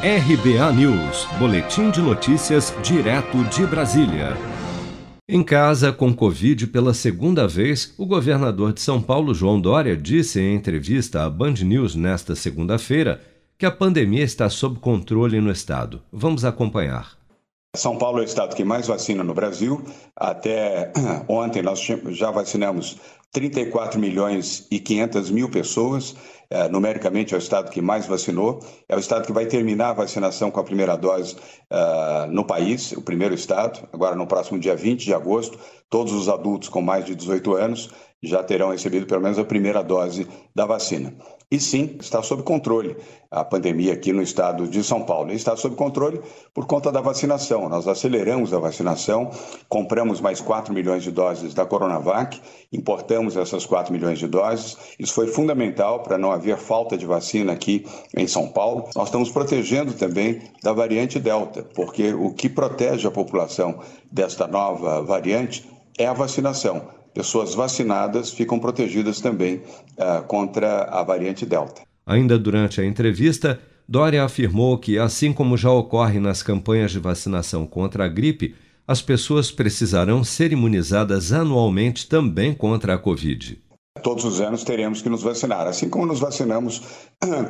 RBA News, Boletim de Notícias, direto de Brasília. Em casa, com Covid pela segunda vez, o governador de São Paulo, João Dória, disse em entrevista à Band News nesta segunda-feira que a pandemia está sob controle no estado. Vamos acompanhar. São Paulo é o estado que mais vacina no Brasil. Até ontem nós já vacinamos 34 milhões e 500 mil pessoas. É, numericamente é o estado que mais vacinou. É o estado que vai terminar a vacinação com a primeira dose uh, no país, o primeiro estado. Agora, no próximo dia 20 de agosto, todos os adultos com mais de 18 anos já terão recebido pelo menos a primeira dose da vacina. E sim, está sob controle a pandemia aqui no estado de São Paulo. Está sob controle por conta da vacinação. Nós aceleramos a vacinação, compramos mais 4 milhões de doses da Coronavac, importamos essas 4 milhões de doses. Isso foi fundamental para não haver falta de vacina aqui em São Paulo. Nós estamos protegendo também da variante Delta, porque o que protege a população desta nova variante é a vacinação pessoas vacinadas ficam protegidas também uh, contra a variante Delta. Ainda durante a entrevista, Dória afirmou que, assim como já ocorre nas campanhas de vacinação contra a gripe, as pessoas precisarão ser imunizadas anualmente também contra a Covid. Todos os anos teremos que nos vacinar, assim como nos vacinamos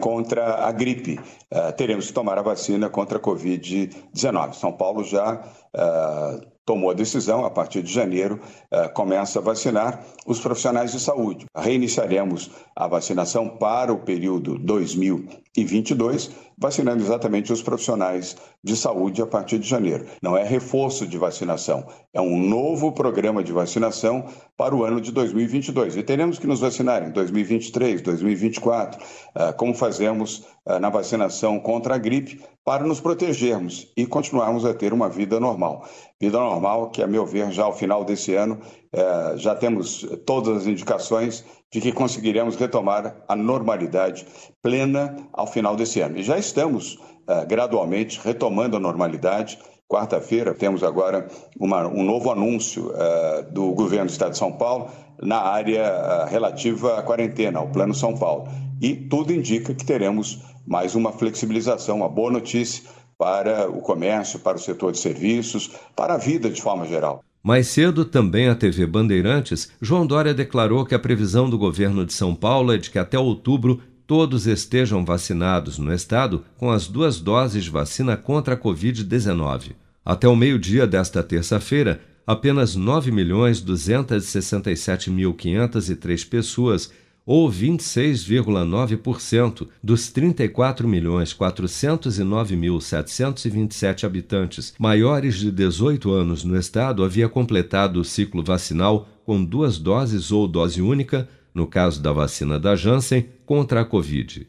contra a gripe. Uh, teremos que tomar a vacina contra a Covid-19. São Paulo já uh, tomou a decisão, a partir de janeiro, uh, começa a vacinar os profissionais de saúde. Reiniciaremos a vacinação para o período 2022, vacinando exatamente os profissionais de saúde a partir de janeiro. Não é reforço de vacinação, é um novo programa de vacinação para o ano de 2022. E teremos que nos vacinar em 2023, 2024, uh, como fazemos uh, na vacinação contra a gripe, para nos protegermos e continuarmos a ter uma vida normal. Vida normal que, a meu ver, já ao final desse ano, eh, já temos todas as indicações de que conseguiremos retomar a normalidade plena ao final desse ano. E já estamos eh, gradualmente retomando a normalidade. Quarta-feira temos agora uma, um novo anúncio eh, do governo do Estado de São Paulo na área relativa à quarentena, ao Plano São Paulo. E tudo indica que teremos mais uma flexibilização, uma boa notícia para o comércio, para o setor de serviços, para a vida de forma geral. Mais cedo, também a TV Bandeirantes, João Dória declarou que a previsão do governo de São Paulo é de que até outubro todos estejam vacinados no estado com as duas doses de vacina contra a Covid-19. Até o meio-dia desta terça-feira, apenas 9.267.503 pessoas ou 26,9% dos 34.409.727 habitantes maiores de 18 anos no estado havia completado o ciclo vacinal com duas doses ou dose única, no caso da vacina da Janssen, contra a Covid.